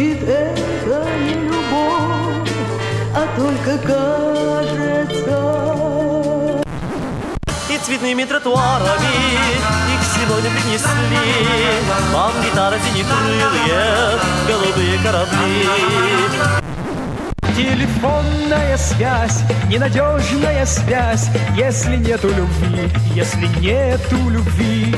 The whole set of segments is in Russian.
Значит, это не любовь, А только кажется. И цветными тротуарами их сегодня принесли Вам гитара синекрылые, голубые корабли Телефонная связь, ненадежная связь, если нету любви, если нету любви.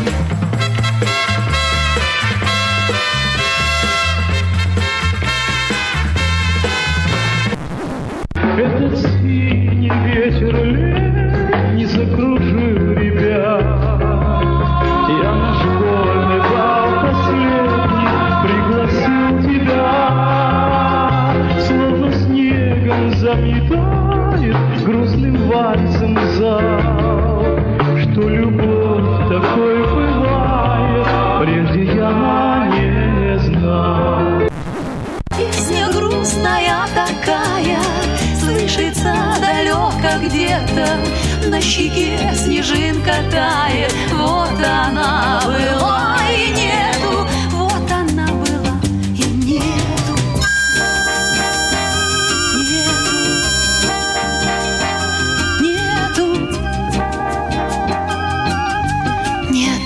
Где-то На щеке снежинка тает. Вот она была и нету Вот она была и нету. Нету. Нету. Нет.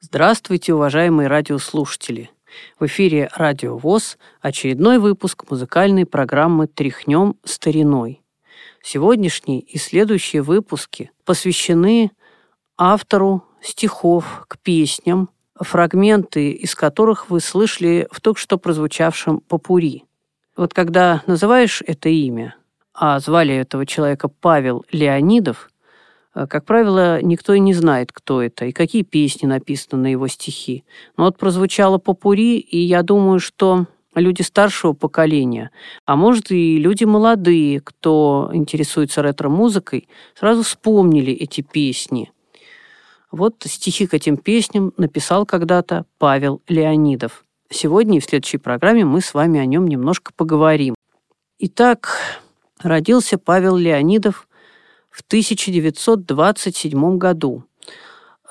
Здравствуйте, уважаемые радиослушатели! В эфире «Радио ВОЗ» очередной выпуск музыкальной программы «Тряхнем стариной». Сегодняшний и следующие выпуски посвящены автору стихов к песням, фрагменты из которых вы слышали в только что прозвучавшем «Попури». Вот когда называешь это имя, а звали этого человека Павел Леонидов, э, как правило, никто и не знает, кто это и какие песни написаны на его стихи. Но вот прозвучало попури, и я думаю, что люди старшего поколения, а может и люди молодые, кто интересуется ретро-музыкой, сразу вспомнили эти песни. Вот стихи к этим песням написал когда-то Павел Леонидов. Сегодня и в следующей программе мы с вами о нем немножко поговорим. Итак, родился Павел Леонидов в 1927 году.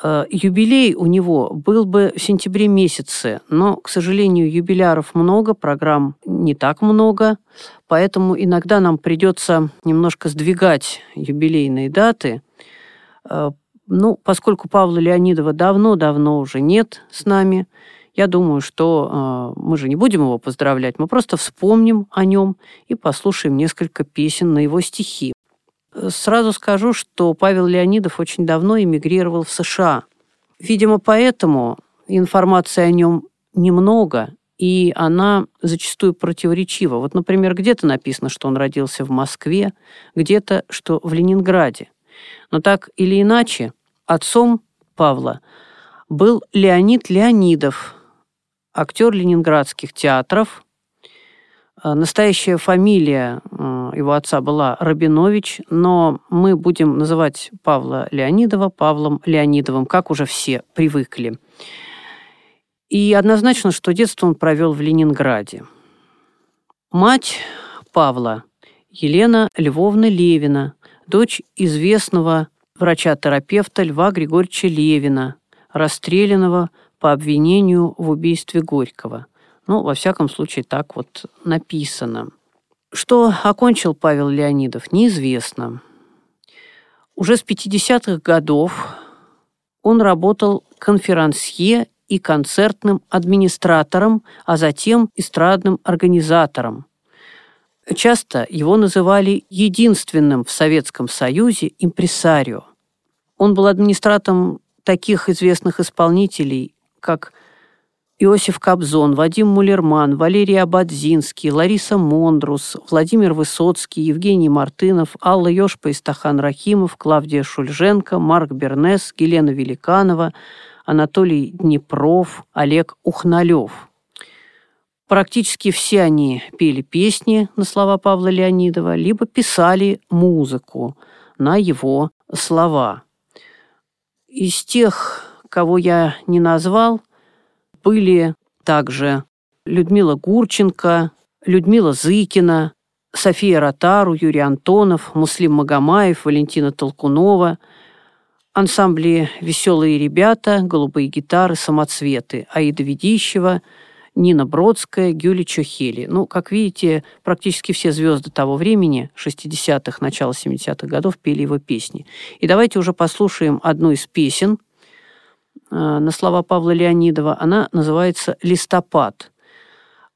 Э, Юбилей у него был бы в сентябре месяце, но, к сожалению, юбиляров много, программ не так много, поэтому иногда нам придется немножко сдвигать юбилейные даты. Э, Ну, поскольку Павла Леонидова давно-давно уже нет с нами, я думаю, что э, мы же не будем его поздравлять, мы просто вспомним о нем и послушаем несколько песен на его стихи. Сразу скажу, что Павел Леонидов очень давно эмигрировал в США. Видимо, поэтому информации о нем немного, и она зачастую противоречива. Вот, например, где-то написано, что он родился в Москве, где-то, что в Ленинграде. Но так или иначе, отцом Павла был Леонид Леонидов, актер ленинградских театров. Э, Настоящая фамилия э, его отца была Рабинович, но мы будем называть Павла Леонидова Павлом Леонидовым, как уже все привыкли. И однозначно, что детство он провел в Ленинграде. Мать Павла Елена Львовна Левина, дочь известного врача-терапевта Льва Григорьевича Левина, расстрелянного по обвинению в убийстве Горького. Ну, во всяком случае, так вот написано. Что окончил Павел Леонидов, неизвестно. Уже с 50-х годов он работал конферансье и концертным администратором, а затем эстрадным организатором. Часто его называли единственным в Советском Союзе импресарио. Он был администратором таких известных исполнителей, как Иосиф Кобзон, Вадим Мулерман, Валерий Абадзинский, Лариса Мондрус, Владимир Высоцкий, Евгений Мартынов, Алла Ёшпа и Стахан Рахимов, Клавдия Шульженко, Марк Бернес, Елена Великанова, Анатолий Днепров, Олег Ухналев. Практически все они пели песни на слова Павла Леонидова, либо писали музыку на его слова. Из тех, кого я не назвал, были также Людмила Гурченко, Людмила Зыкина, София Ротару, Юрий Антонов, Муслим Магомаев, Валентина Толкунова, ансамбли «Веселые ребята», «Голубые гитары», «Самоцветы», Аида Ведищева, Нина Бродская, Гюли Чохели. Ну, как видите, практически все звезды того времени, 60-х, начала 70-х годов, пели его песни. И давайте уже послушаем одну из песен на слова Павла Леонидова. Она называется «Листопад».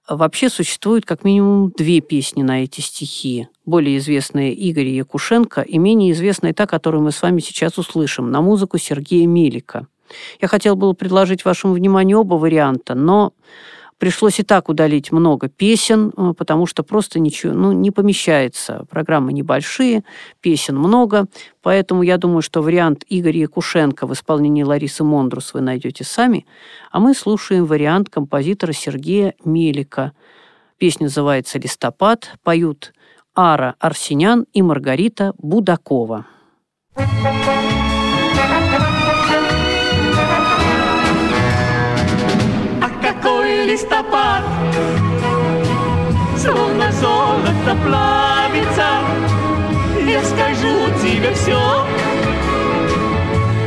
Вообще существует как минимум две песни на эти стихи. Более известная Игоря Якушенко и менее известная та, которую мы с вами сейчас услышим, на музыку Сергея Мелика. Я хотел было предложить вашему вниманию оба варианта, но Пришлось и так удалить много песен, э, потому что просто ничего, ну, не помещается. Программы небольшие, песен много, поэтому я думаю, что вариант Игоря Якушенко в исполнении Ларисы Мондрус вы найдете сами, а мы слушаем вариант композитора Сергея Мелика. Песня называется «Листопад», поют Ара Арсенян и Маргарита Будакова. Thank you. Золото плавится Я скажу тебе все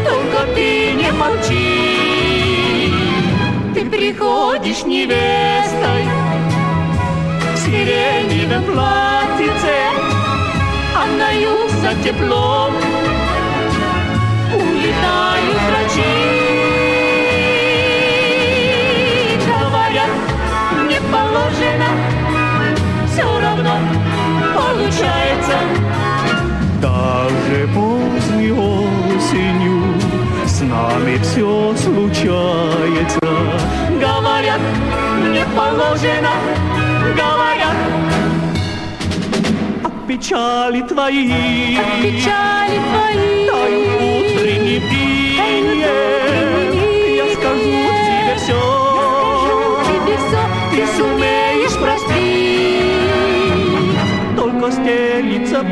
Только ты не молчи. Ты приходишь невестой В сиреневом платьице Отдаю за теплом Улетают врачи нами все случается. Говорят, не положено, говорят, от печали твои, от печали твои, тают утренний бие, я скажу тебе все. стелится память. Только стелится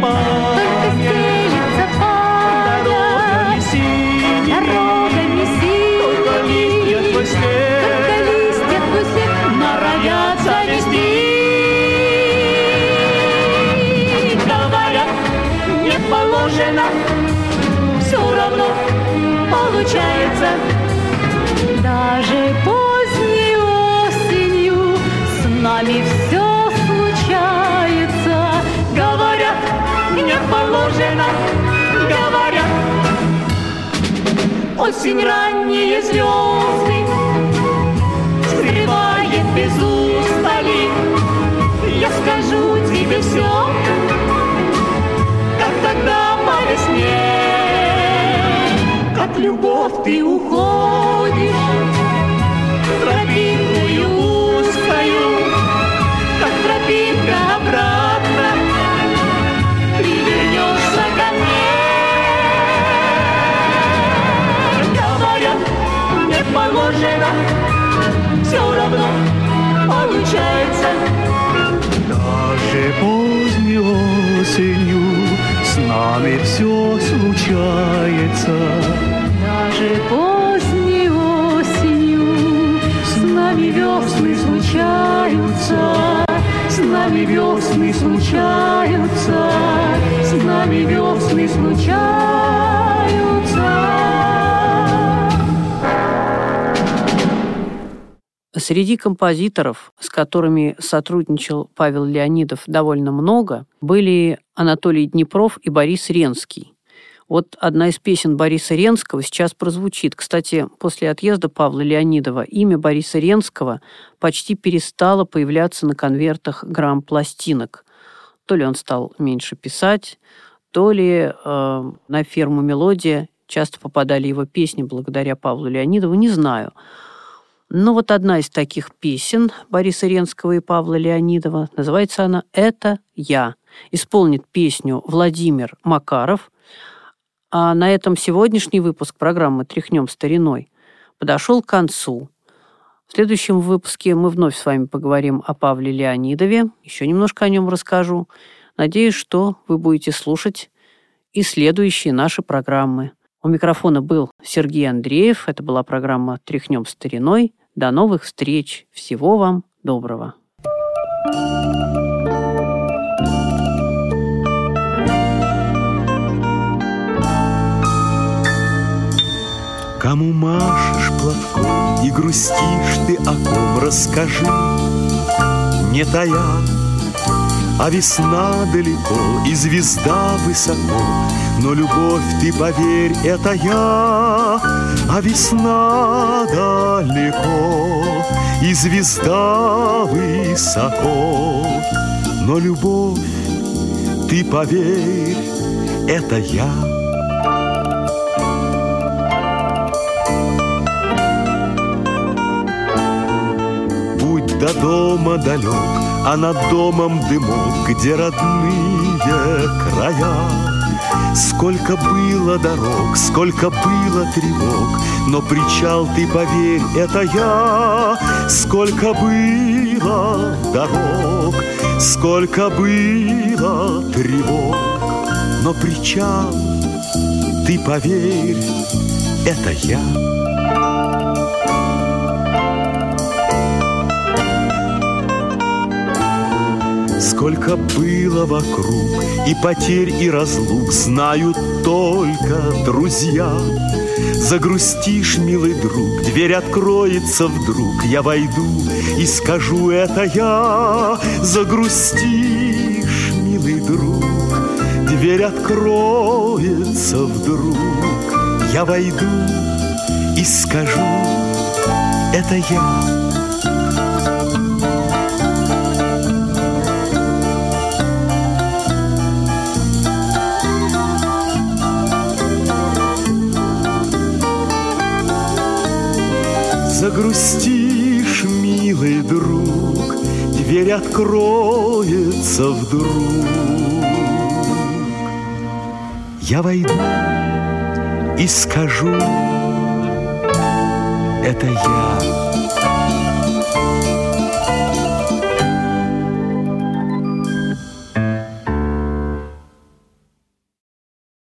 положено. Все равно получается. Даже поздней осенью с нами все положено, говорят. Осень ранние звезды скрывает без положено, все равно получается. Даже поздней осенью с нами все случается. Даже поздней осенью с нами весны случаются. С нами весны случаются, с нами весны случаются. Среди композиторов, с которыми сотрудничал Павел Леонидов довольно много, были Анатолий Днепров и Борис Ренский. Вот одна из песен Бориса Ренского сейчас прозвучит. Кстати, после отъезда Павла Леонидова имя Бориса Ренского почти перестало появляться на конвертах грамм-пластинок. То ли он стал меньше писать, то ли э, на ферму «Мелодия» часто попадали его песни благодаря Павлу Леонидову, не знаю. Но вот одна из таких песен Бориса Ренского и Павла Леонидова, называется она «Это я». Исполнит песню Владимир Макаров – а на этом сегодняшний выпуск программы «Тряхнем стариной» подошел к концу. В следующем выпуске мы вновь с вами поговорим о Павле Леонидове. Еще немножко о нем расскажу. Надеюсь, что вы будете слушать и следующие наши программы. У микрофона был Сергей Андреев. Это была программа «Тряхнем стариной». До новых встреч. Всего вам доброго. Кому машешь платком и грустишь ты о ком, расскажи, не тая. А весна далеко и звезда высоко, но любовь, ты поверь, это я. А весна далеко и звезда высоко, но любовь, ты поверь, это я. до дома далек, а над домом дымок, где родные края. Сколько было дорог, сколько было тревог, но причал ты, поверь, это я. Сколько было дорог, сколько было тревог, но причал ты, поверь, это я. Сколько было вокруг и потерь, и разлук Знают только друзья. Загрустишь, милый друг, дверь откроется вдруг, Я войду и скажу, это я. Загрустишь, милый друг, дверь откроется вдруг, Я войду и скажу, это я. Загрустишь, милый друг, Дверь откроется вдруг. Я войду и скажу, это я.